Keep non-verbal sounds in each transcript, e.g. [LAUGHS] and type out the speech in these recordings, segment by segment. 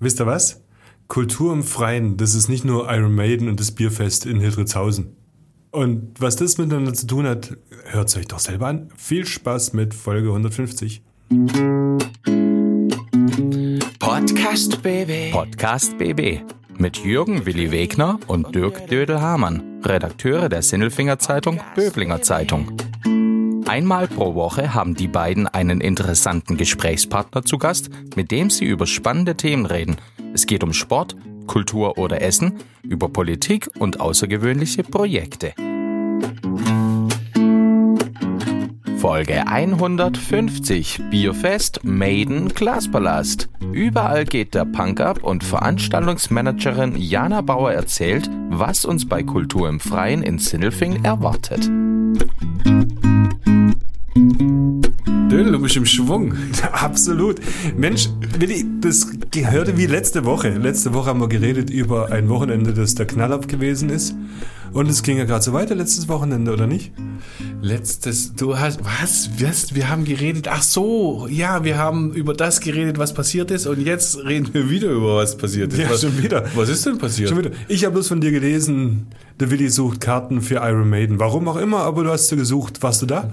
wisst ihr was? Kultur im Freien, das ist nicht nur Iron Maiden und das Bierfest in Hildritzhausen. Und was das miteinander zu tun hat, hört euch doch selber an. Viel Spaß mit Folge 150. Podcast BB. Podcast BB mit Jürgen Willi Wegner und Dirk Dödel-Hamann, Redakteure der Sinnelfinger Zeitung Böblinger Zeitung. Einmal pro Woche haben die beiden einen interessanten Gesprächspartner zu Gast, mit dem sie über spannende Themen reden. Es geht um Sport, Kultur oder Essen, über Politik und außergewöhnliche Projekte. Folge 150 Bierfest Maiden Glaspalast. Überall geht der Punk ab und Veranstaltungsmanagerin Jana Bauer erzählt, was uns bei Kultur im Freien in Sindelfing erwartet. Dödel, du bist im Schwung. [LAUGHS] Absolut. Mensch, Willi, das gehörte wie letzte Woche. Letzte Woche haben wir geredet über ein Wochenende, das der Knallab gewesen ist. Und es ging ja gerade so weiter letztes Wochenende, oder nicht? Letztes, du hast, was, was, wir haben geredet, ach so, ja, wir haben über das geredet, was passiert ist und jetzt reden wir wieder über was passiert ist. Ja, was, schon wieder. Was ist denn passiert? Schon wieder. Ich habe bloß von dir gelesen, der Willi sucht Karten für Iron Maiden. Warum auch immer, aber du hast sie gesucht. Warst du da?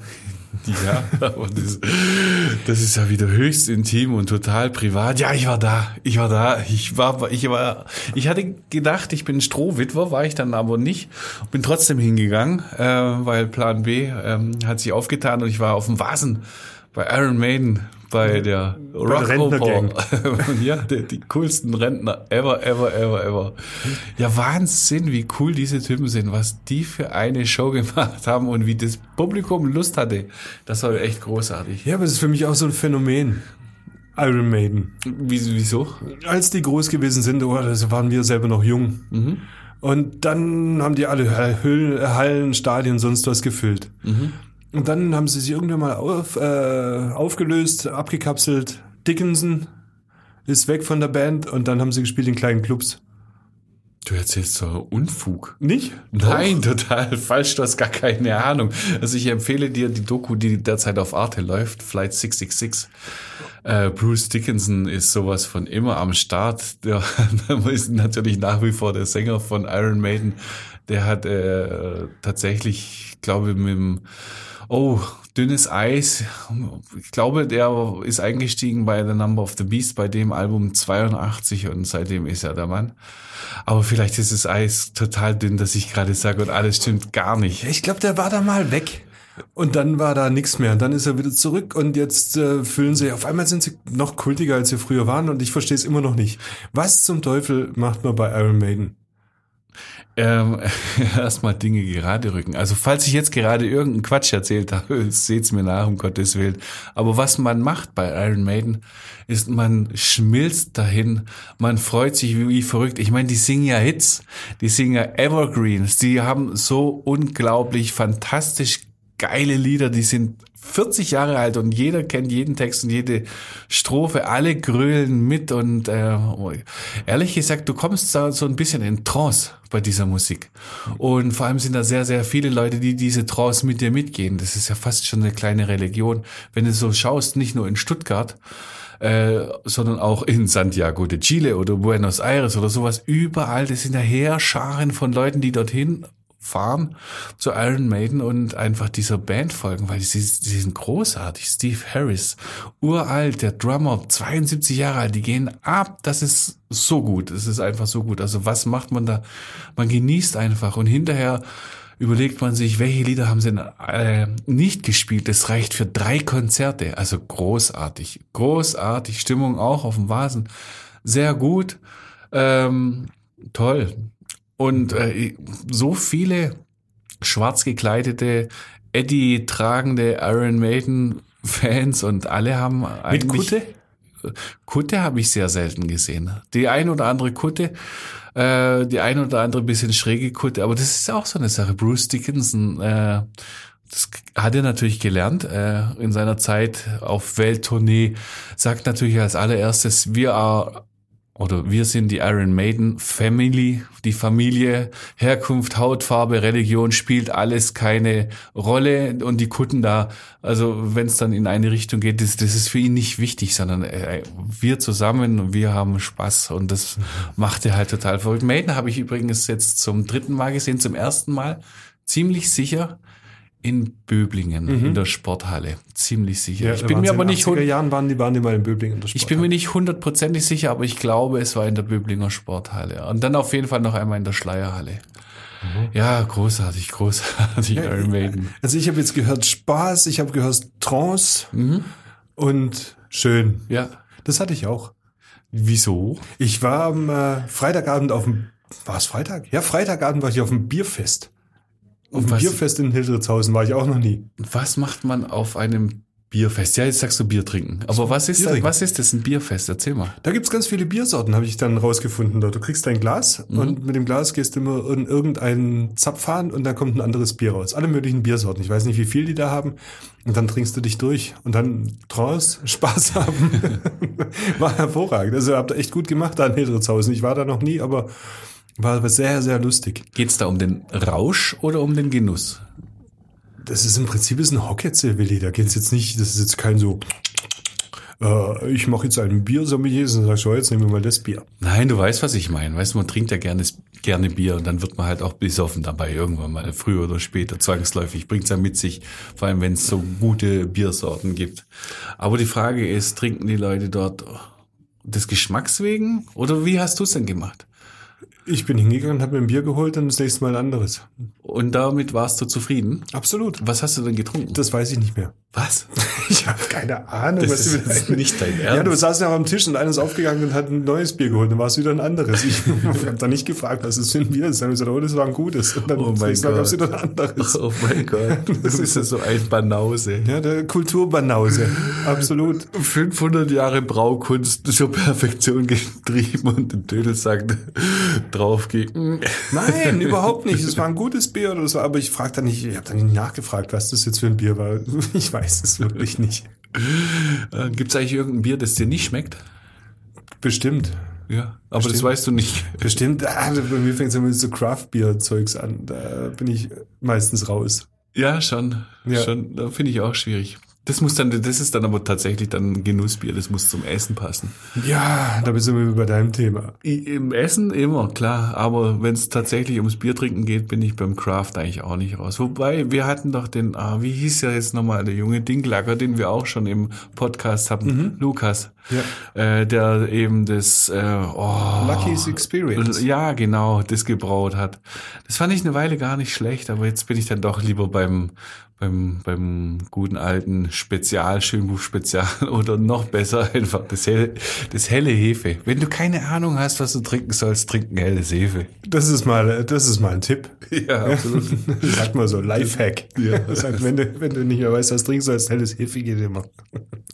Ja, aber das, das ist ja wieder höchst intim und total privat. Ja, ich war da. Ich war da. Ich war, ich war, ich hatte gedacht, ich bin Strohwitwer, war ich dann aber nicht. Bin trotzdem hingegangen, äh, weil Plan B ähm, hat sich aufgetan und ich war auf dem Vasen bei Iron Maiden bei der Rock Rentnergang. [LAUGHS] ja, die, die coolsten Rentner ever, ever, ever, ever. Ja, Wahnsinn, wie cool diese Typen sind, was die für eine Show [LAUGHS] gemacht haben und wie das Publikum Lust hatte. Das war echt großartig. Ja, aber es ist für mich auch so ein Phänomen. Iron Maiden. Wieso? Als die groß gewesen sind, oh, da waren wir selber noch jung. Mhm. Und dann haben die alle Hüllen, Hallen, Stadien, sonst was gefüllt. Mhm. Und dann haben sie sich irgendwann mal auf, äh, aufgelöst, abgekapselt. Dickinson ist weg von der Band und dann haben sie gespielt in kleinen Clubs. Du erzählst so Unfug. Nicht? Nein, total [LAUGHS] falsch, du hast gar keine Ahnung. Also ich empfehle dir die Doku, die derzeit auf Arte läuft, Flight 666. Äh, Bruce Dickinson ist sowas von immer am Start. [LAUGHS] Der, ist natürlich nach wie vor der Sänger von Iron Maiden. Der hat äh, tatsächlich, ich glaube, mit dem Oh, dünnes Eis. Ich glaube, der ist eingestiegen bei The Number of the Beast bei dem Album 82 und seitdem ist er der Mann. Aber vielleicht ist das Eis total dünn, dass ich gerade sage und alles stimmt gar nicht. Ich glaube, der war da mal weg. Und dann war da nichts mehr. Und dann ist er wieder zurück und jetzt äh, fühlen sie, auf einmal sind sie noch kultiger, als sie früher waren und ich verstehe es immer noch nicht. Was zum Teufel macht man bei Iron Maiden? Ähm, [LAUGHS] erstmal Dinge gerade rücken. Also falls ich jetzt gerade irgendeinen Quatsch erzählt habe, [LAUGHS] seht's mir nach, um Gottes Willen. Aber was man macht bei Iron Maiden, ist, man schmilzt dahin, man freut sich wie, wie verrückt. Ich meine, die singen ja Hits, die singen ja Evergreens, die haben so unglaublich fantastisch geile Lieder, die sind 40 Jahre alt und jeder kennt jeden Text und jede Strophe, alle grölen mit und äh, ehrlich gesagt, du kommst da so ein bisschen in Trance bei dieser Musik. Und vor allem sind da sehr, sehr viele Leute, die diese Trance mit dir mitgehen. Das ist ja fast schon eine kleine Religion. Wenn du so schaust, nicht nur in Stuttgart, äh, sondern auch in Santiago de Chile oder Buenos Aires oder sowas, überall, das sind ja Heerscharen von Leuten, die dorthin fahren zu Iron Maiden und einfach dieser Band folgen, weil sie, sie sind großartig. Steve Harris, uralt, der Drummer, 72 Jahre alt, die gehen ab. Das ist so gut. Das ist einfach so gut. Also was macht man da? Man genießt einfach und hinterher überlegt man sich, welche Lieder haben sie denn, äh, nicht gespielt. Das reicht für drei Konzerte. Also großartig. Großartig. Stimmung auch auf dem Vasen. Sehr gut. Ähm, toll. Und äh, so viele schwarz gekleidete, Eddie tragende Iron Maiden Fans und alle haben eigentlich. Mit Kutte? Kutte habe ich sehr selten gesehen. Die ein oder andere Kutte, äh, die ein oder andere bisschen schräge Kutte, aber das ist auch so eine Sache. Bruce Dickinson, äh, das hat er natürlich gelernt äh, in seiner Zeit auf Welttournee, sagt natürlich als allererstes, wir are oder wir sind die Iron Maiden Family, die Familie, Herkunft, Hautfarbe, Religion spielt alles keine Rolle und die Kutten da, also wenn es dann in eine Richtung geht, das, das ist für ihn nicht wichtig, sondern äh, wir zusammen und wir haben Spaß und das macht er halt total verrückt. Maiden habe ich übrigens jetzt zum dritten Mal gesehen, zum ersten Mal ziemlich sicher in Böblingen in der Sporthalle, ziemlich sicher. ich da bin mir aber nicht 80er Jahren waren die waren die mal in Böblingen. in der ich bin mir Sporthalle. nicht hundertprozentig sicher, aber ich glaube, es war in der Böblinger Sporthalle. Und dann auf jeden Fall noch einmal in der Schleierhalle. Ja, großartig, großartig, Iron Maiden. Also ich habe jetzt gehört Spaß, ich habe gehört Trance und schön. Ja. Das hatte ich auch. Wieso? Ich war am äh, Freitagabend auf dem, war es Freitag? Ja, Freitagabend war ich auf dem Bierfest. Auf dem was- Bierfest in Hildritzhausen war ich auch noch nie. Was macht man auf einem Bierfest? Ja, jetzt sagst du Bier trinken. Aber was ist, Bier da, trinken. was ist das, ein Bierfest? Erzähl mal. Da gibt's ganz viele Biersorten, habe ich dann rausgefunden. dort. Du kriegst dein Glas und mit dem Glas gehst du immer in irgendeinen Zapfhahn und da kommt ein anderes Bier raus. Alle möglichen Biersorten. Ich weiß nicht, wie viel die da haben. Und dann trinkst du dich durch und dann Trance, [LAUGHS] Spaß haben. [LAUGHS] war hervorragend. Also habt ihr echt gut gemacht da in Hildritzhausen. Ich war da noch nie, aber war sehr, sehr lustig. Geht's da um den Rausch oder um den Genuss? Das ist im Prinzip ist ein Hocketzel, Willi. Da geht's jetzt nicht, das ist jetzt kein so, äh, ich mache jetzt ein Biersommelier und sag so, jetzt nehmen wir mal das Bier. Nein, du weißt, was ich meine. Weißt du, man trinkt ja gerne, gerne Bier und dann wird man halt auch besoffen dabei irgendwann mal, früher oder später, zwangsläufig. Bringt's ja mit sich, vor allem wenn es so gute Biersorten gibt. Aber die Frage ist, trinken die Leute dort des Geschmacks wegen oder wie hast du es denn gemacht? Ich bin hingegangen, habe mir ein Bier geholt und das nächste Mal ein anderes. Und damit warst du zufrieden? Absolut. Was hast du denn getrunken? Das weiß ich nicht mehr. Was? [LAUGHS] Ich habe keine Ahnung, Das was ist jetzt nicht dein Ja, du Ernst. saßt ja am Tisch und einer ist aufgegangen und hat ein neues Bier geholt. Dann war es wieder ein anderes. Ich [LAUGHS] habe da nicht gefragt, was es für ein Bier ist. Dann habe ich gesagt, oh, das war ein gutes. Und dann Oh mein gab es Gott. wieder ein anderes. [LAUGHS] Oh mein Gott, das ist ja so ein Banause. Ja, der Kulturbanause. Absolut. 500 Jahre Braukunst zur Perfektion getrieben und den Dödel sagt drauf gehen. Nein, überhaupt nicht. Es war ein gutes Bier oder so, aber ich frage da nicht, ich habe da nicht nachgefragt, was das jetzt für ein Bier war. Ich weiß es wirklich nicht. Gibt es eigentlich irgendein Bier, das dir nicht schmeckt? Bestimmt. Ja, aber das Bestimmt. weißt du nicht. Bestimmt. Ah, bei mir fängt es immer mit so Craft-Bier-Zeugs an. Da bin ich meistens raus. Ja, schon. Ja. schon da finde ich auch schwierig. Das muss dann, das ist dann aber tatsächlich dann ein Genussbier, das muss zum Essen passen. Ja, da bist du bei deinem Thema. Im Essen immer, klar. Aber wenn es tatsächlich ums Bier trinken geht, bin ich beim Craft eigentlich auch nicht raus. Wobei, wir hatten doch den, ah, wie hieß ja jetzt nochmal, der junge Dinklager, den wir auch schon im Podcast hatten, Lukas. Äh, der eben das äh, oh, Lucky's Experience. Ja, genau, das gebraut hat. Das fand ich eine Weile gar nicht schlecht, aber jetzt bin ich dann doch lieber beim beim, beim guten alten Spezial, Schönbuch Spezial [LAUGHS] oder noch besser einfach das helle, das helle Hefe. Wenn du keine Ahnung hast, was du trinken sollst, trinken helles Hefe. Das ist mal, das ist mal ein Tipp. [LAUGHS] Ja, absolut. [LAUGHS] Sagt mal so, Lifehack. Ja. Sagt, wenn du, wenn du nicht mehr weißt, was trinken sollst, helles Hefe geht immer.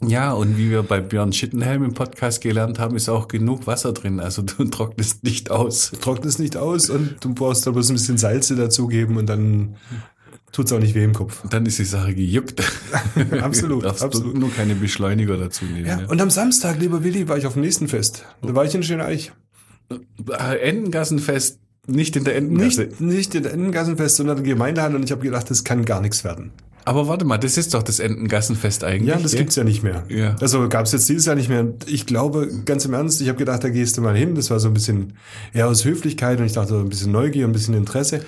ja, und wie wir bei Björn Schittenhelm im Podcast gelernt haben, ist auch genug Wasser drin. Also du [LAUGHS] trocknest nicht aus. Trocknet es nicht aus und du brauchst da bloß ein bisschen Salze dazugeben und dann tut's auch nicht weh im Kopf. Dann ist die Sache gejuckt. [LAUGHS] Absolut, [LAUGHS] Darfst absolut. Du nur keine Beschleuniger dazu nehmen. Ja, Ja, und am Samstag, lieber Willi, war ich auf dem nächsten Fest. Da war ich in Schöneich. Äh, Entengassenfest, nicht in der Entengasse. Nicht, nicht in der Endengassenfest, sondern in der Gemeindehalle und ich habe gedacht, das kann gar nichts werden. Aber warte mal, das ist doch das Entengassenfest eigentlich. Ja, das gell? gibt's ja nicht mehr. Ja. Also gab's jetzt dieses Jahr nicht mehr. Ich glaube, ganz im Ernst, ich habe gedacht, da gehst du mal hin. Das war so ein bisschen eher aus Höflichkeit und ich dachte, so ein bisschen Neugier, ein bisschen Interesse.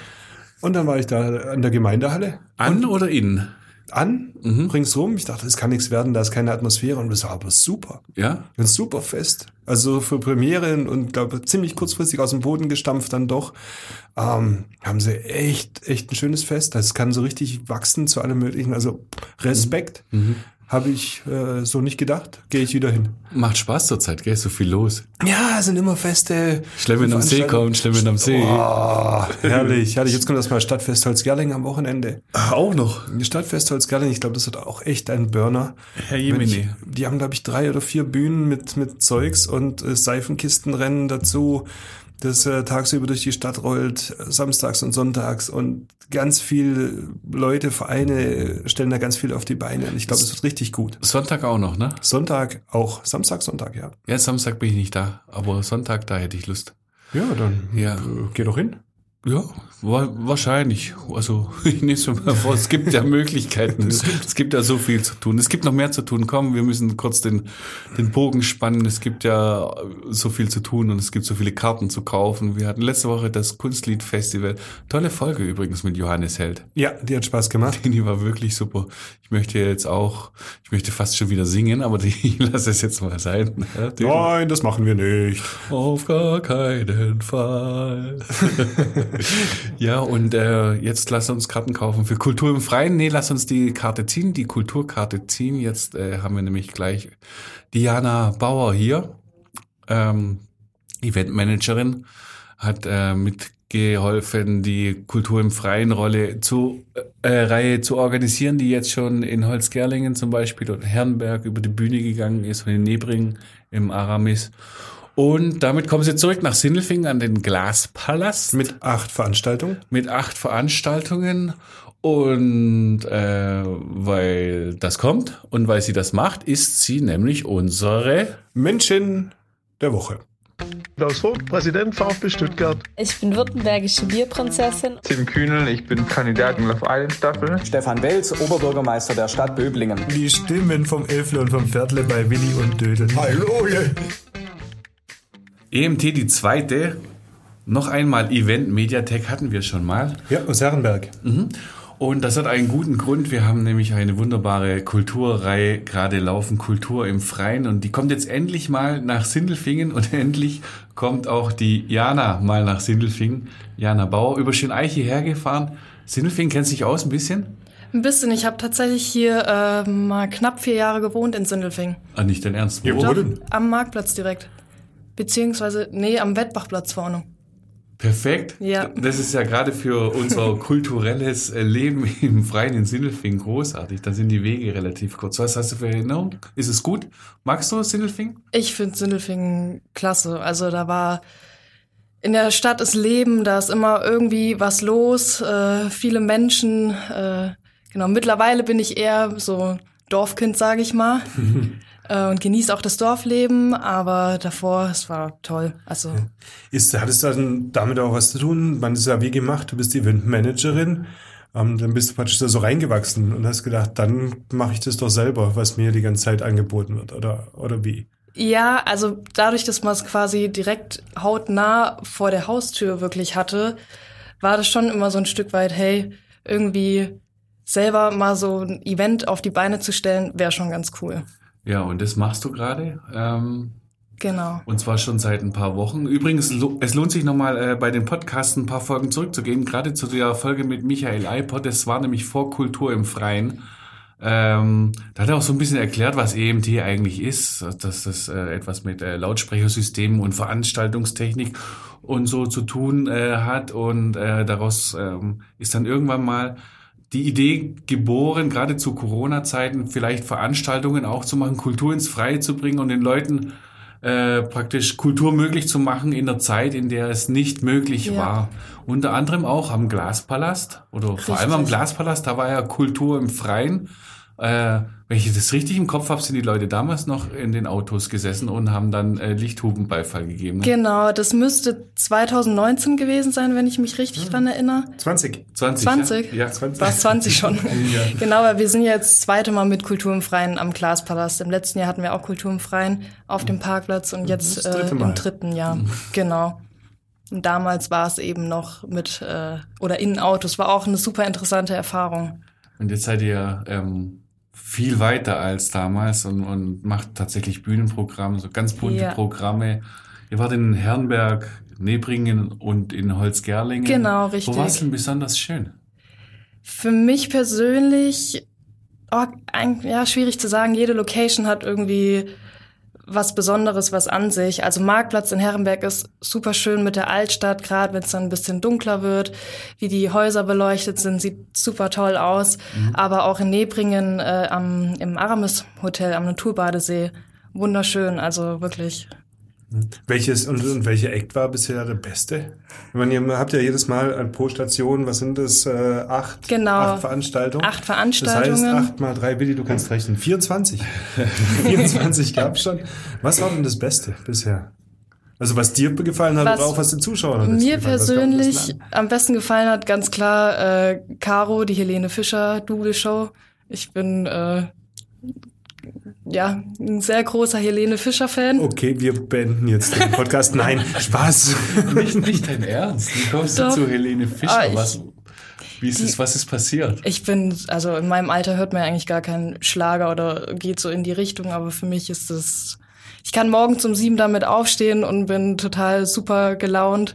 Und dann war ich da an der Gemeindehalle. An oder in? An, ringsrum. Ich dachte, das kann nichts werden, da ist keine Atmosphäre. Und das war aber super. Ja? Ein super Fest. Also für Premieren und glaube ziemlich kurzfristig aus dem Boden gestampft dann doch. Ähm, haben sie echt, echt ein schönes Fest. Das kann so richtig wachsen zu allem möglichen. Also Respekt. Habe ich äh, so nicht gedacht. Gehe ich wieder hin. Macht Spaß zurzeit, gell? So viel los. Ja, es sind immer Feste. Schlemmen am See kommen, Schlemmen am See. Oh, herrlich, herrlich. Jetzt kommt das mal Stadtfest Holzgerling am Wochenende. Auch noch. Stadtfest Holzgerling, ich glaube, das wird auch echt ein Burner. Herr Jemini. Die haben, glaube ich, drei oder vier Bühnen mit, mit Zeugs und äh, Seifenkistenrennen dazu. Das äh, tagsüber durch die Stadt rollt, samstags und sonntags und ganz viel Leute, Vereine stellen da ganz viel auf die Beine. Und ich glaube, es wird richtig gut. Sonntag auch noch, ne? Sonntag auch. Samstag, Sonntag, ja. Ja, Samstag bin ich nicht da, aber Sonntag, da hätte ich Lust. Ja, dann Ja. äh, geh doch hin. Ja, wa wahrscheinlich. Also [LAUGHS] ich nehme es mir mal vor, es gibt ja [LAUGHS] Möglichkeiten. Es gibt, es gibt ja so viel zu tun. Es gibt noch mehr zu tun. Komm, wir müssen kurz den, den Bogen spannen. Es gibt ja so viel zu tun und es gibt so viele Karten zu kaufen. Wir hatten letzte Woche das Kunstliedfestival. Tolle Folge übrigens mit Johannes Held. Ja, die hat Spaß gemacht. Die war wirklich super. Ich möchte jetzt auch, ich möchte fast schon wieder singen, aber die, [LAUGHS] ich lasse es jetzt mal sein. Nein, das machen wir nicht. auf gar keinen Fall. [LAUGHS] ja, und äh, jetzt lass uns Karten kaufen für Kultur im Freien. Nee, lass uns die Karte ziehen, die Kulturkarte ziehen. Jetzt äh, haben wir nämlich gleich Diana Bauer hier, ähm, Eventmanagerin, hat äh, mitgeholfen, die Kultur im Freien Rolle zu äh, Reihe zu organisieren, die jetzt schon in Holzgerlingen zum Beispiel und Herrenberg über die Bühne gegangen ist und in Nebring im Aramis. Und damit kommen sie zurück nach Sindelfingen an den Glaspalast Mit acht Veranstaltungen. mit acht Veranstaltungen. Und äh, weil das kommt und weil sie das macht, ist sie nämlich unsere Menschen der Woche. Klaus Vogt, Präsident VfB Stuttgart. Ich bin württembergische Bierprinzessin. Tim Kühnel, ich bin Kandidat in Love Island Staffel. Stefan Welz, Oberbürgermeister der Stadt Böblingen. Die Stimmen vom Elfle und vom Pferdle bei Willi und Dödel. Hallo, EMT, die zweite. Noch einmal Event Mediatek hatten wir schon mal. Ja, aus Herrenberg. Und das hat einen guten Grund. Wir haben nämlich eine wunderbare Kulturreihe gerade laufen, Kultur im Freien. Und die kommt jetzt endlich mal nach Sindelfingen und [LAUGHS] endlich kommt auch die Jana mal nach Sindelfingen. Jana Bauer über Schöneiche hergefahren. Sindelfingen kennt sich aus ein bisschen? Ein bisschen. Ich habe tatsächlich hier äh, mal knapp vier Jahre gewohnt in Sindelfingen. Ah, nicht dein Ernst. Ja, wo denn? am Marktplatz direkt. Beziehungsweise, nee, am Wettbachplatz vorne. Perfekt. Ja. Das ist ja gerade für unser kulturelles äh, Leben im Freien in Sindelfingen großartig. Da sind die Wege relativ kurz. Was hast du für Erinnerung? Ist es gut? Magst du Sindelfingen? Ich finde Sindelfingen klasse. Also da war in der Stadt ist Leben, da ist immer irgendwie was los, äh, viele Menschen. Äh, genau, mittlerweile bin ich eher so Dorfkind, sage ich mal. [LAUGHS] äh, und genieße auch das Dorfleben, aber davor, es war toll. Also Ist, hat es dann damit auch was zu tun? Man ist ja wie gemacht, du bist Eventmanagerin. Ähm, dann bist du praktisch da so reingewachsen und hast gedacht, dann mache ich das doch selber, was mir die ganze Zeit angeboten wird. Oder, oder wie? Ja, also dadurch, dass man es quasi direkt hautnah vor der Haustür wirklich hatte, war das schon immer so ein Stück weit, hey, irgendwie selber mal so ein Event auf die Beine zu stellen, wäre schon ganz cool. Ja, und das machst du gerade. Ähm, Genau. und zwar schon seit ein paar Wochen. Übrigens, es lohnt sich nochmal äh, bei dem Podcast ein paar Folgen zurückzugehen. Gerade zu der Folge mit Michael Eipert. Das war nämlich vor Kultur im Freien. Ähm, da hat er auch so ein bisschen erklärt, was EMT eigentlich ist, dass das äh, etwas mit äh, Lautsprechersystemen und Veranstaltungstechnik und so zu tun äh, hat. Und äh, daraus ähm, ist dann irgendwann mal die Idee geboren, gerade zu Corona-Zeiten vielleicht Veranstaltungen auch zu machen, Kultur ins Freie zu bringen und den Leuten äh, praktisch Kultur möglich zu machen in der Zeit, in der es nicht möglich Ja. war. Unter anderem auch am Glaspalast oder vor allem am Richtig. Glaspalast, da war ja Kultur im Freien. Äh, wenn ich das richtig im Kopf habe, sind die Leute damals noch in den Autos gesessen und haben dann äh, Lichthupenbeifall gegeben. Ne? Genau, das müsste 2019 gewesen sein, wenn ich mich richtig dran erinnere. 20. 20. 20? Ja, ja. 20. War es 20 schon? [LAUGHS] Genau, weil wir sind ja jetzt das zweite Mal mit Kultur im Freien am Glaspalast. Im letzten Jahr hatten wir auch Kultur im Freien auf dem Parkplatz und jetzt Das dritte äh, im dritten Jahr. Genau. Und damals war es eben noch mit äh, oder in Autos. War auch eine super interessante Erfahrung. Und jetzt seid ihr ähm, viel weiter als damals und, und macht tatsächlich Bühnenprogramme, so ganz bunte Ja. Programme. Ihr wart in Herrenberg, Nebringen und in Holzgerlingen. Genau, richtig. Wo war es denn besonders schön? Für mich persönlich, oh, ein, ja, schwierig zu sagen. Jede Location hat irgendwie was Besonderes, was an sich. Also Marktplatz in Herrenberg ist super schön mit der Altstadt, gerade wenn es dann ein bisschen dunkler wird, wie die Häuser beleuchtet sind, sieht super toll aus. Aber auch in Nebringen äh, am, im Aramis Hotel am Naturbadesee, wunderschön, also wirklich. Welches und, und welcher Act war bisher der beste? Ich meine, ihr habt ja jedes Mal pro Station, was sind das, äh, acht, Genau. acht Veranstaltungen? Acht Das Veranstaltungen. heißt, acht mal drei, Willi, du kannst rechnen. 24. 24 [LAUGHS] gab's schon. Was war denn das Beste bisher? Also was dir gefallen hat Was oder auch was den Zuschauern Mir hat? Gab das persönlich am besten gefallen hat ganz klar äh, Caro, die Helene Fischer Double Show. Ich bin äh, ja ein sehr großer Helene Fischer Fan. Okay, wir beenden jetzt den Podcast. Nein, Spaß. [LAUGHS] Nicht, nicht dein Ernst. Wie kommst Doch. du zu Helene Fischer? Ah, ich- was, wie ist es, was ist passiert? Ich bin, also in meinem Alter hört man ja eigentlich gar keinen Schlager oder geht so in die Richtung, aber für mich ist es, ich kann morgens um sieben damit aufstehen und bin total super gelaunt.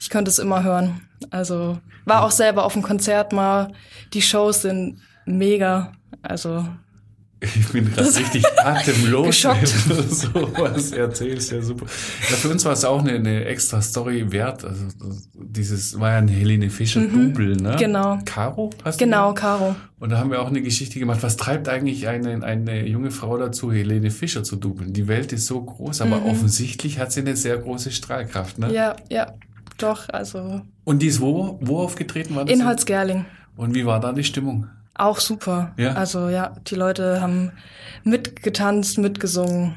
Ich könnte es immer hören. Also war auch selber auf dem Konzert mal. Die Shows sind mega. Also Ich bin gerade [LAUGHS] richtig atemlos. Wenn du so was erzählst, ja super. Ja, für uns war es auch eine, eine extra Story wert. Also dieses war ja ein Helene Fischer Double, ne? Genau. Caro hast du genau, gesagt? Caro. Und da haben wir auch eine Geschichte gemacht. Was treibt eigentlich eine, eine junge Frau dazu, Helene Fischer zu dubeln? Die Welt ist so groß, aber offensichtlich hat sie eine sehr große Strahlkraft, ne? Mhm. Ja, ja, doch. Also Und die ist wo, wo aufgetreten? War das in Holzgerling. Und wie war da die Stimmung? Auch super. Ja. Also ja, die Leute haben mitgetanzt, mitgesungen.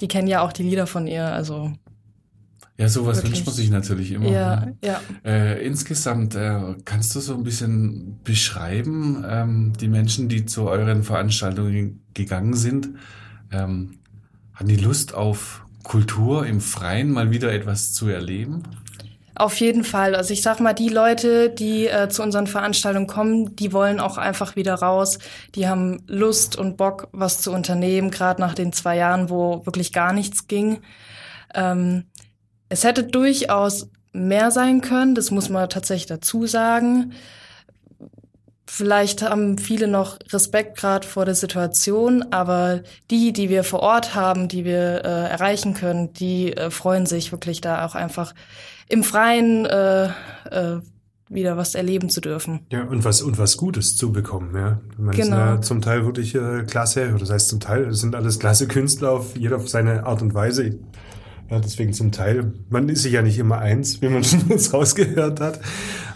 Die kennen ja auch die Lieder von ihr. Also Ja, sowas Wirklich. wünscht man sich natürlich immer. ja, ne? ja. Äh, insgesamt, äh, kannst du so ein bisschen beschreiben, ähm, die Menschen, die zu euren Veranstaltungen gegangen sind, ähm, haben die Lust auf Kultur im Freien, mal wieder etwas zu erleben? Auf jeden Fall. Also ich sag mal, die Leute, die äh, zu unseren Veranstaltungen kommen, die wollen auch einfach wieder raus. Die haben Lust und Bock, was zu unternehmen, gerade nach den zwei Jahren, wo wirklich gar nichts ging. Ähm, es hätte durchaus mehr sein können, das muss man tatsächlich dazu sagen. Vielleicht haben viele noch Respekt gerade vor der Situation, aber die, die wir vor Ort haben, die wir äh, erreichen können, die äh, freuen sich wirklich da auch einfach im Freien äh, äh, wieder was erleben zu dürfen. Ja, und was, und was Gutes zu bekommen, ja. Man ist Genau. ja zum Teil wirklich äh, klasse, oder das heißt zum Teil, das sind alles klasse Künstler auf jeder auf seine Art und Weise. Ja, deswegen zum Teil. Man ist sich ja nicht immer eins, wie man [LAUGHS] schon jetzt rausgehört hat.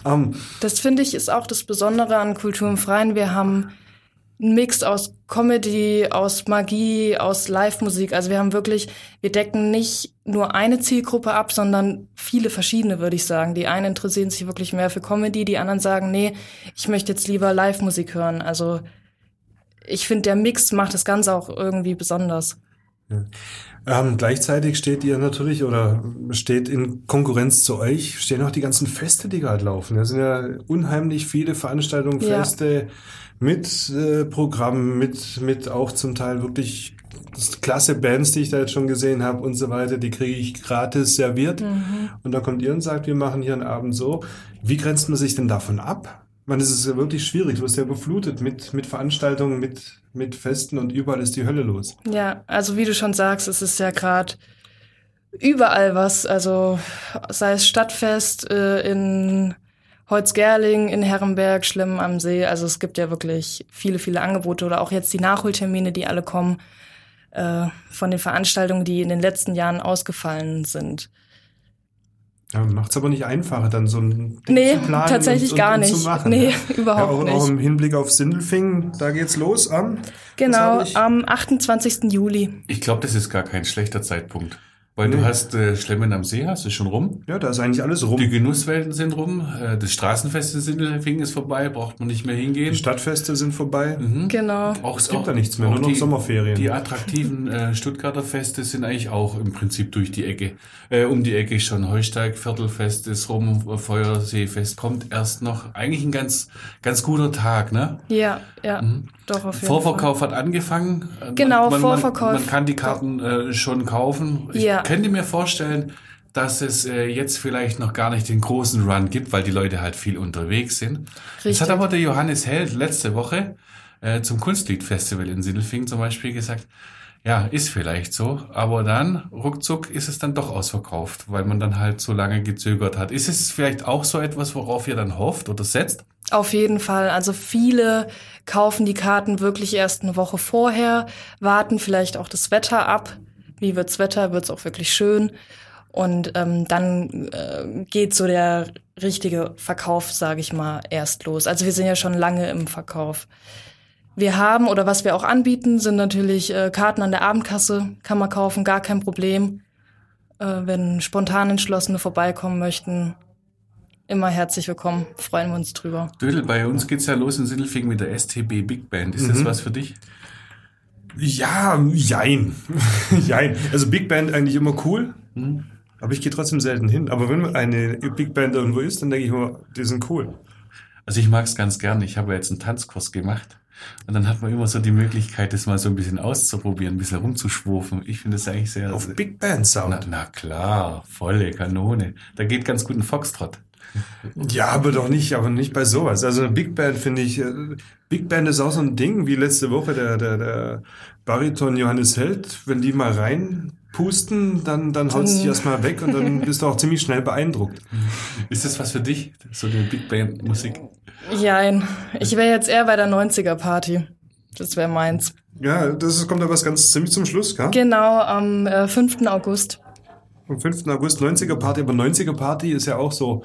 Ähm, Das finde ich ist auch das Besondere an Kultur im Freien. Wir haben einen Mix aus Comedy, aus Magie, aus Live-Musik. Also wir haben wirklich, wir decken nicht nur eine Zielgruppe ab, sondern viele verschiedene, würde ich sagen. Die einen interessieren sich wirklich mehr für Comedy, die anderen sagen, nee, ich möchte jetzt lieber Live-Musik hören. Also ich finde, der Mix macht das Ganze auch irgendwie besonders. Ähm, gleichzeitig steht ihr natürlich oder steht in Konkurrenz zu euch, stehen auch die ganzen Feste, die gerade laufen. Da sind ja unheimlich viele Veranstaltungen, Ja. Feste mit äh, Programmen, mit, mit auch zum Teil wirklich klasse Bands, die ich da jetzt schon gesehen habe und so weiter, die kriege ich gratis serviert. Und dann kommt ihr und sagt, wir machen hier einen Abend so. Wie grenzt man sich denn davon ab? Man, es ist ja wirklich schwierig. Du wirst ja überflutet mit, mit Veranstaltungen, mit, mit Festen und überall ist die Hölle los. Ja, also wie du schon sagst, es ist ja gerade überall was. Also sei es Stadtfest äh, in Holzgerling, in Herrenberg, Schlimm am See. Also es gibt ja wirklich viele, viele Angebote oder auch jetzt die Nachholtermine, die alle kommen äh, von den Veranstaltungen, die in den letzten Jahren ausgefallen sind. Ja, macht's aber nicht einfacher, dann so ein Ding Nee, zu planen tatsächlich und, und, gar und nicht. Zu machen. Nee, ja. [LAUGHS] überhaupt ja, auch, nicht. Auch im Hinblick auf Sindelfingen, da geht's los am. Genau, hab ich? am 28. Juli. Ich glaube, das ist gar kein schlechter Zeitpunkt. Weil Nee. du hast äh, Schlemmen am See, hast du schon rum. Ja, da ist eigentlich alles rum. Die Genusswelten sind rum. Äh, das Straßenfest in Sindelfingen ist vorbei, braucht man nicht mehr hingehen. Die Stadtfeste sind vorbei. Genau. Auch, Es gibt da nichts mehr, nur noch die, Sommerferien. Die attraktiven äh, Stuttgarter Feste sind eigentlich auch im Prinzip durch die Ecke. Äh, um die Ecke schon. Heusteig, Viertelfest ist rum, Feuerseefest kommt erst noch. Eigentlich ein ganz, ganz guter Tag, ne? Ja, ja, doch auf jeden Vorverkauf hat angefangen. Genau, man, Vorverkauf. Man, man kann die Karten äh, schon kaufen. Ich Ja. könnte mir vorstellen, dass es äh, jetzt vielleicht noch gar nicht den großen Run gibt, weil die Leute halt viel unterwegs sind. Das Richtig. hat aber der Johannes Held letzte Woche äh, zum Kunstliedfestival in Sindelfingen zum Beispiel gesagt, ja, ist vielleicht so, aber dann ruckzuck ist es dann doch ausverkauft, weil man dann halt so lange gezögert hat. Ist es vielleicht auch so etwas, worauf ihr dann hofft oder setzt? Auf jeden Fall. Also viele kaufen die Karten wirklich erst eine Woche vorher, warten vielleicht auch das Wetter ab, wie wird's Wetter, wird's auch wirklich schön. Und ähm, dann äh, geht so der richtige Verkauf, sage ich mal, erst los. Also wir sind ja schon lange im Verkauf. Wir haben oder was wir auch anbieten, sind natürlich äh, Karten an der Abendkasse, kann man kaufen, gar kein Problem. Äh, wenn spontan Entschlossene vorbeikommen möchten, immer herzlich willkommen, freuen wir uns drüber. Dödel, bei uns geht's ja los in Sindelfingen mit der STB Big Band. Ist das Mhm. was für dich? Ja, jein. [LAUGHS] jein. Also Big Band eigentlich immer cool. Mhm. Aber ich gehe trotzdem selten hin. Aber wenn eine Big Band irgendwo ist, dann denke ich immer, die sind cool. Also ich mag's ganz gern. Ich habe jetzt einen Tanzkurs gemacht. Und dann hat man immer so die Möglichkeit, das mal so ein bisschen auszuprobieren, ein bisschen rumzuschwurfen. Ich finde das eigentlich sehr... Auf Big Band Sound. na, na klar, volle Kanone. Da geht ganz gut ein Foxtrot. Ja, aber doch nicht, aber nicht bei sowas. Also eine Big Band finde ich, äh, Big Band ist auch so ein Ding, wie letzte Woche der, der, der Bariton Johannes Held. Wenn die mal reinpusten, dann, dann haut sich erstmal weg und dann bist du auch ziemlich schnell beeindruckt. Ist das was für dich? So eine Big Band Musik? Jein, ich wäre jetzt eher bei der 90er-Party. Das wäre meins. Ja, das kommt aber was ganz ziemlich zum Schluss, gell? Genau, am äh, 5. August. Am 5. August 90er Party, aber 90er Party ist ja auch so,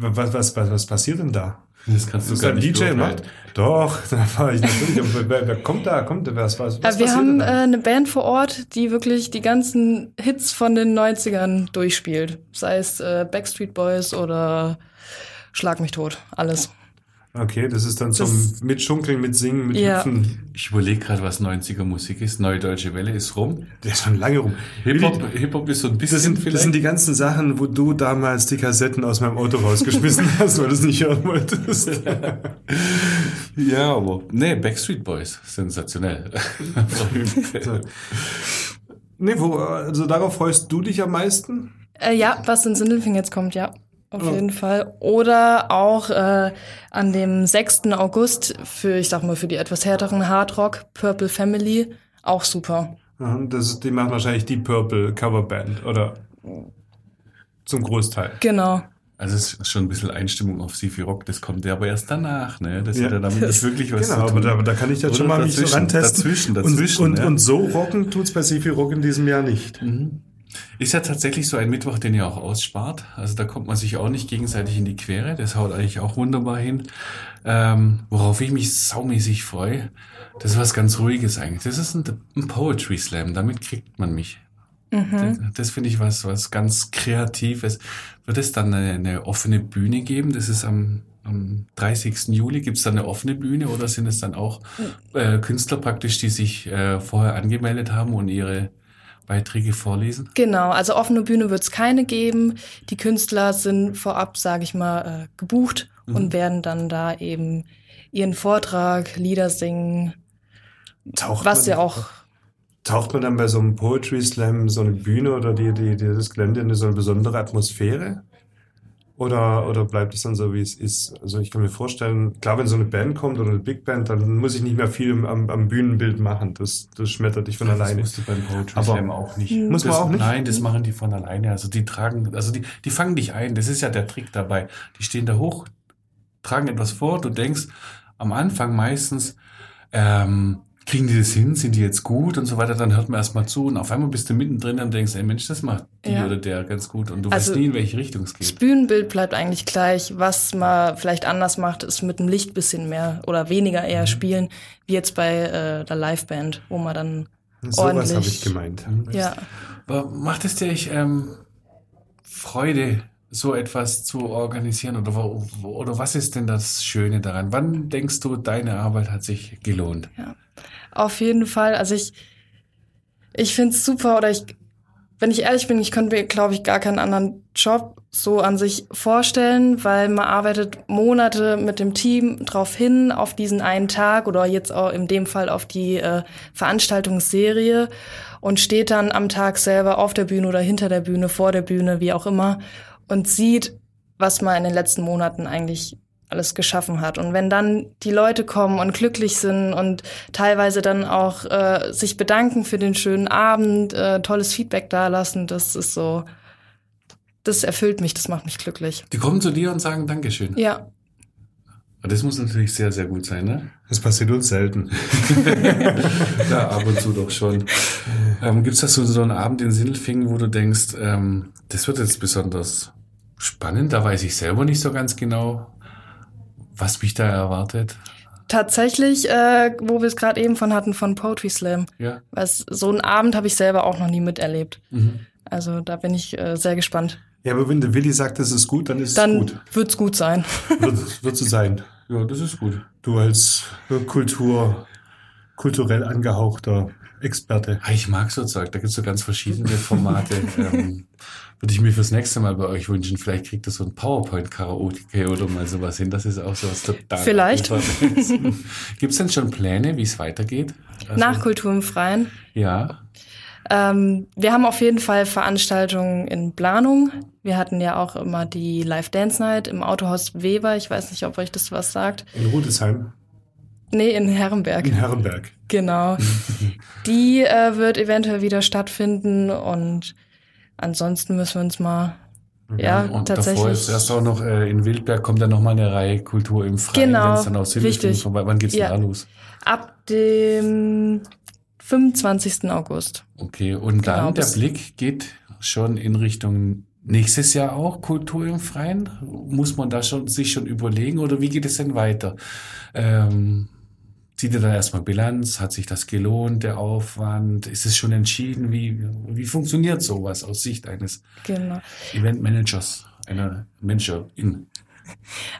was, was, was, was passiert denn da? Das kannst du Das ist gar ein nicht DJ macht? Doch, [LAUGHS] da war ich natürlich. Aber wer, wer kommt da? Kommt da? Was, was, was wir haben denn äh, eine Band vor Ort, die wirklich die ganzen Hits von den 90ern durchspielt. Sei es äh, Backstreet Boys oder Schlag mich tot. Alles. Okay, das ist dann zum das- Mitschunkeln, Mitsingen, mit Ja. Hüpfen. Ich überlege gerade, was 90er Musik ist. Neue Deutsche Welle ist rum. Der ist schon lange rum. Hip-Hop Hip -Hop ist so ein bisschen Das sind, das sind die ganzen Sachen, wo du damals die Kassetten aus meinem Auto rausgeschmissen [LAUGHS] hast, weil du es nicht hören wolltest. [LAUGHS] ja, aber nee, Backstreet Boys, sensationell. [LAUGHS] nee, wo, also darauf freust du dich am meisten? Äh, ja, was in Sindelfing jetzt kommt, ja. Auf Oh. jeden Fall. Oder auch äh, an dem 6. August für, ich sag mal, für die etwas härteren Hardrock, Purple Family, auch super. Das ist, die machen wahrscheinlich die Purple Coverband, oder? Zum Großteil. Genau. Also es ist schon ein bisschen Einstimmung auf Sifi Rock, das kommt ja aber erst danach, ne? Das Ja. hat ja damit nicht wirklich was Genau, zu aber tun. da, aber da kann ich jetzt schon mal mich so dazwischen, rantesten. Dazwischen, dazwischen. und, und, ja. und so rocken tut's bei Sifi Rock in diesem Jahr nicht. Ist ja tatsächlich so ein Mittwoch, den ihr auch ausspart. Also da kommt man sich auch nicht gegenseitig in die Quere. Das haut eigentlich auch wunderbar hin. Ähm, worauf ich mich saumäßig freue, das ist was ganz Ruhiges eigentlich. Das ist ein, ein Poetry Slam. Damit kriegt man mich. Das, das finde ich was, was ganz Kreatives. Wird es dann eine, eine offene Bühne geben? Das ist am, am 30. Juli. Gibt es dann eine offene Bühne oder sind es dann auch äh, Künstler praktisch, die sich äh, vorher angemeldet haben und ihre Beiträge vorlesen? Genau, also offene Bühne wird es keine geben. Die Künstler sind vorab, sage ich mal, äh, gebucht Mhm. und werden dann da eben ihren Vortrag, Lieder singen, Taucht was man, ja auch Taucht man dann bei so einem Poetry Slam so eine Bühne oder die, die, die, das Gelände in so eine besondere Atmosphäre? Oder, oder bleibt es dann so, wie es ist? Also ich kann mir vorstellen, klar, wenn so eine Band kommt oder eine Big Band, dann muss ich nicht mehr viel am, am Bühnenbild machen. Das, das schmettert dich von Das alleine. musst du beim Poetry Aber- Slam auch nicht. Muss man das, auch nicht? Nein, das machen die von alleine. Also die tragen, also die, die fangen dich ein. Das ist ja der Trick dabei. Die stehen da hoch, tragen etwas vor. Du denkst am Anfang meistens, ähm, kriegen die das hin? Sind die jetzt gut und so weiter? Dann hört man erstmal zu und auf einmal bist du mittendrin und denkst, ey Mensch, das macht die Ja. oder der ganz gut und du Also- weißt nie, in welche Richtung es das geht. Bühnenbild bleibt eigentlich gleich. Was man vielleicht anders macht, ist mit dem Licht bisschen mehr oder weniger Mhm. eher spielen, wie jetzt bei äh, der Liveband, wo man dann Sowas ordentlich- habe ich gemeint. ja Aber macht es dir echt, ähm, Freude, so etwas zu organisieren? Oder, wo- oder was ist denn das Schöne daran? Wann denkst du, deine Arbeit hat sich gelohnt? Auf jeden Fall. Also ich, ich finde es super oder ich, wenn ich ehrlich bin, ich könnte mir, glaube ich, gar keinen anderen Job so an sich vorstellen, weil man arbeitet Monate mit dem Team drauf hin, auf diesen einen Tag oder jetzt auch in dem Fall auf die äh, Veranstaltungsserie und steht dann am Tag selber auf der Bühne oder hinter der Bühne, vor der Bühne, wie auch immer und sieht, was man in den letzten Monaten eigentlich alles geschaffen hat. Und wenn dann die Leute kommen und glücklich sind und teilweise dann auch äh, sich bedanken für den schönen Abend, äh, tolles Feedback dalassen, das ist so, das erfüllt mich, das macht mich glücklich. Die kommen zu dir und sagen Dankeschön. Ja, Das muss natürlich sehr, sehr gut sein, ne? Das passiert uns selten. [LAUGHS] ja, ab und zu doch schon. Ähm, Gibt es da so, so einen Abend in Sindelfingen, wo du denkst, ähm, das wird jetzt besonders spannend, da weiß ich selber nicht so ganz genau, was mich da erwartet. Tatsächlich, äh, wo wir es gerade eben von hatten, von Poetry Slam. Ja. Was, so einen Abend habe ich selber auch noch nie miterlebt. Mhm. Also da bin ich äh, sehr gespannt. Ja, aber wenn der Willi sagt, das ist gut, dann ist Dann es gut. wird's gut sein. Wird, wird so sein. Ja, das ist gut. Du als Kultur, kulturell angehauchter Experte. Ah, Ich mag so Zeug, da gibt's so ganz verschiedene Formate. [LAUGHS] ähm, würde ich mir fürs nächste Mal bei euch wünschen. Vielleicht kriegt ihr so ein PowerPoint-Karaoke oder mal sowas hin. Das ist auch sowas total. Vielleicht. [LAUGHS] Gibt's denn schon Pläne, wie es weitergeht? Also, Nach Kultur im Freien. Ja. Ähm, wir haben auf jeden Fall Veranstaltungen in Planung. Wir hatten ja auch immer die Live Dance Night im Autohaus Weber. Ich weiß nicht, ob euch das was sagt. In Rudesheim, Nee, in Herrenberg. in Herrenberg. Genau. [LAUGHS] Die äh, wird eventuell wieder stattfinden und ansonsten müssen wir uns mal, ja, Und tatsächlich. davor ist erst auch noch äh, in Wildberg kommt dann nochmal eine Reihe Kultur im Freien, Genau, dann Sindelfingen richtig. vorbei. Wann geht's Ja. denn da los? Ab dem 25. August. Okay, und dann Genau, der Blick geht schon in Richtung nächstes Jahr auch Kultur im Freien. Muss man da schon sich schon überlegen oder wie geht es denn weiter? Ähm, zieht ihr dann erstmal Bilanz? Hat sich das gelohnt, der Aufwand? Ist es schon entschieden? Wie, wie funktioniert sowas aus Sicht eines Genau. Eventmanagers, einer Managerin?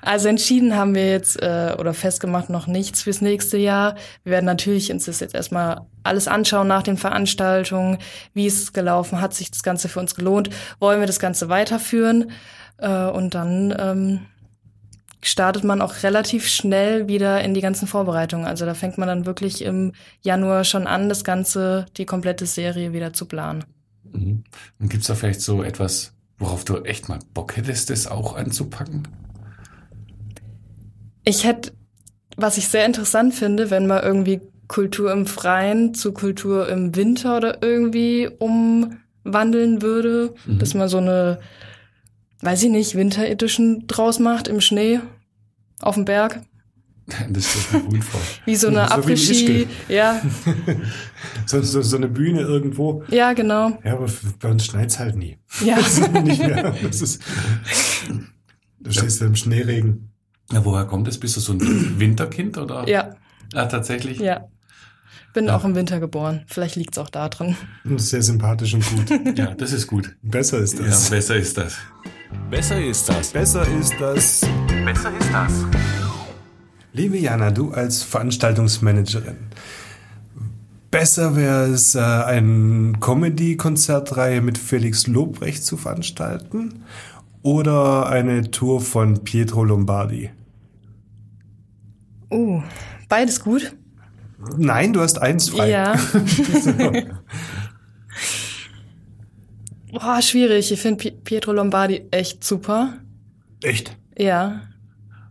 Also entschieden haben wir jetzt äh, oder festgemacht noch nichts fürs nächste Jahr. Wir werden natürlich uns das jetzt erstmal alles anschauen nach den Veranstaltungen. Wie ist es gelaufen? Hat sich das Ganze für uns gelohnt? Wollen wir das Ganze weiterführen? Äh, und dann ähm, startet man auch relativ schnell wieder in die ganzen Vorbereitungen. Also da fängt man dann wirklich im Januar schon an, das Ganze, die komplette Serie wieder zu planen. Mhm. Und gibt's da vielleicht so etwas, worauf du echt mal Bock hättest, das auch anzupacken? Ich hätte, was ich sehr interessant finde, wenn man irgendwie Kultur im Freien zu Kultur im Winter oder irgendwie umwandeln würde, Mhm. dass man so eine, weiß ich nicht, Winter Edition draus macht im Schnee auf dem Berg. [LAUGHS] Das ist mir gut vor. Wie so eine So. Ja, [LAUGHS] So, so, so eine Bühne irgendwo. ja, genau. Ja, aber bei uns schneit's halt nie. Ja. [LAUGHS] Nicht mehr. Das ist, du stehst da im Schneeregen. Ja, woher kommt das? Bist du so ein [CLEARS THROAT] Winterkind oder? Ja, Ah, tatsächlich? ja. Bin Ja. auch im Winter geboren. Vielleicht liegt's auch da drin. Sehr sympathisch und gut. Ja, das ist gut. Besser ist Ja, das. besser ist das. Besser ist das. Besser ist das. Besser ist das. Liebe Jana, du als Veranstaltungsmanagerin. Besser wäre es, äh, eine Comedy-Konzertreihe mit Felix Lobrecht zu veranstalten oder eine Tour von Pietro Lombardi? Uh, beides gut. Nein, du hast eins frei. Ja. [LAUGHS] [LAUGHS] Boah, schwierig. Ich finde Pietro Lombardi echt super. Echt? Ja,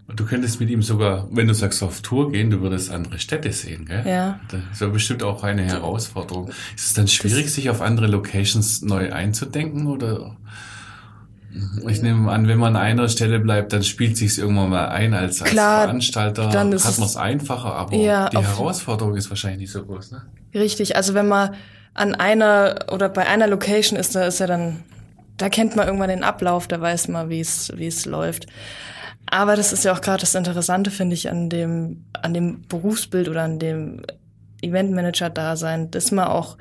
Und du könntest mit ihm sogar, wenn du sagst, auf Tour gehen, du würdest andere Städte sehen, gell? Ja. Das wäre bestimmt auch eine Herausforderung. Ist es dann schwierig, sich auf andere Locations neu einzudenken oder? Ich nehme an, wenn man an einer Stelle bleibt, dann spielt sich's irgendwann mal ein als, als Klar, Veranstalter. dann ist hat man es einfacher, aber Ja, die Herausforderung ist wahrscheinlich nicht so groß, ne? richtig. Also wenn man an einer oder bei einer Location ist, da ist ja dann, da kennt man irgendwann den Ablauf, da weiß man, wie es wie es läuft. Aber das ist ja auch gerade das Interessante, finde ich, an dem an dem Berufsbild oder an dem Eventmanager-Dasein, dass man auch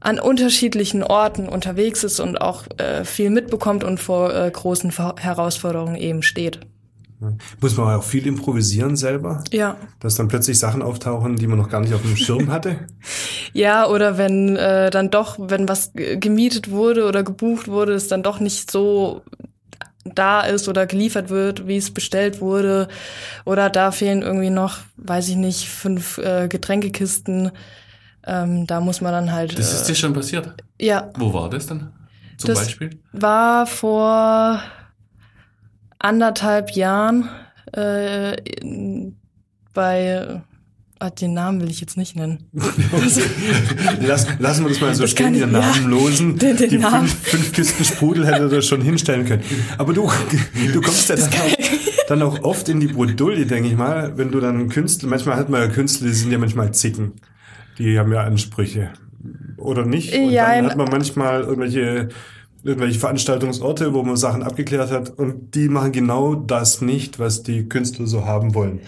an unterschiedlichen Orten unterwegs ist und auch äh, viel mitbekommt und vor äh, großen Herausforderungen eben steht. Muss man auch viel improvisieren selber, Ja. dass dann plötzlich Sachen auftauchen, die man noch gar nicht auf dem Schirm [LAUGHS] hatte. Ja, oder wenn äh, dann doch, wenn was ge- gemietet wurde oder gebucht wurde, es dann doch nicht so da ist oder geliefert wird, wie es bestellt wurde. Oder da fehlen irgendwie noch, weiß ich nicht, fünf äh, Getränkekisten. Ähm, da muss man dann halt. Das ist äh, dir schon passiert. ja, Wo war das dann? Zum Das- Beispiel? war vor anderthalb Jahren äh, bei, ah, den Namen will ich jetzt nicht nennen. [LAUGHS] Lass, lassen wir das mal so Das stehen, ich- Namenlosen. ja, den- den die Namen. Fünf, fünf Kisten Sprudel hätte er schon hinstellen können. Aber du, du kommst ja dann auch, dann auch oft in die Bredouille, denke ich mal, wenn du dann Künstler, manchmal hat man ja Künstler, die sind ja manchmal Zicken. Die haben ja Ansprüche. Oder nicht? Und Ja, dann hat man manchmal irgendwelche, irgendwelche Veranstaltungsorte, wo man Sachen abgeklärt hat und die machen genau das nicht, was die Künstler so haben wollen.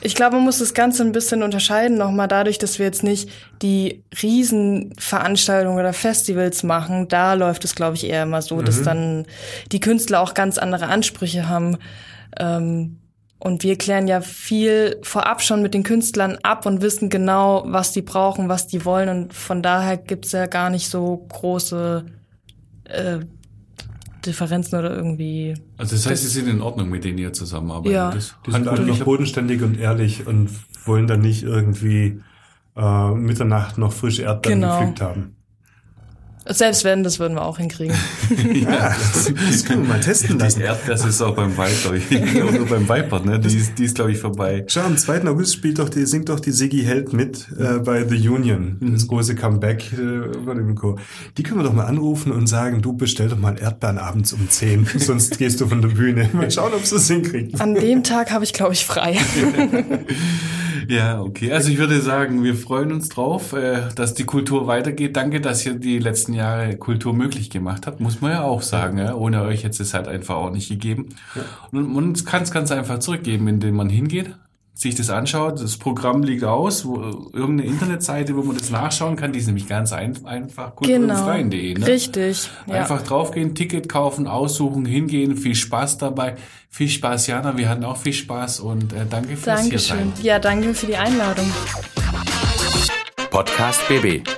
Ich glaube, man muss das Ganze ein bisschen unterscheiden, nochmal dadurch, dass wir jetzt nicht die Riesenveranstaltungen oder Festivals machen. Da läuft es, glaube ich, eher immer so, dass dann die Künstler auch ganz andere Ansprüche haben. Ähm, und wir klären ja viel vorab schon mit den Künstlern ab und wissen genau, was die brauchen, was die wollen. Und von daher gibt's ja gar nicht so große äh, Differenzen oder irgendwie. Also das heißt, sie sind in Ordnung, mit denen ihr zusammenarbeitet. Ja. Das, Die sind alle noch bodenständig und ehrlich und wollen dann nicht irgendwie äh, Mitternacht noch frische Erdbeeren Genau. gepflückt haben. Selbst wenn, das würden wir auch hinkriegen. [LAUGHS] Ja, das, das können wir mal testen lassen. [LAUGHS] Die Erdbeersaison beim Vibe, glaube ich. Oder beim Viper, ne? Die ist, die ist glaube ich, vorbei. Schau, am 2. August spielt doch die, singt doch die Siggy Held mit äh, bei The Union, das große Comeback äh, von dem Chor. Die können wir doch mal anrufen und sagen, du bestell doch mal Erdbeeren abends um 10, [LAUGHS] sonst gehst du von der Bühne. Mal schauen, ob sie es hinkriegen. An dem Tag habe ich, glaube ich, frei. Ja, okay. Also ich würde sagen, wir freuen uns drauf, äh, dass die Kultur weitergeht. Danke, dass ihr die letzten Jahre Kultur möglich gemacht habt. Muss man ja auch sagen. Ja? Ohne euch hätte es halt einfach auch nicht gegeben. Und man kann es ganz einfach zurückgeben, indem man hingeht, sich das anschaut. Das Programm liegt aus, wo, irgendeine Internetseite, wo man das nachschauen kann. Die ist nämlich ganz ein, einfach genau. kulturfreien.de. Ne? Richtig. Ja. Einfach draufgehen, Ticket kaufen, aussuchen, hingehen. Viel Spaß dabei. Viel Spaß, Jana. Wir hatten auch viel Spaß und äh, danke fürs hier sein. Dankeschön. Ja, danke für die Einladung. Podcast BB.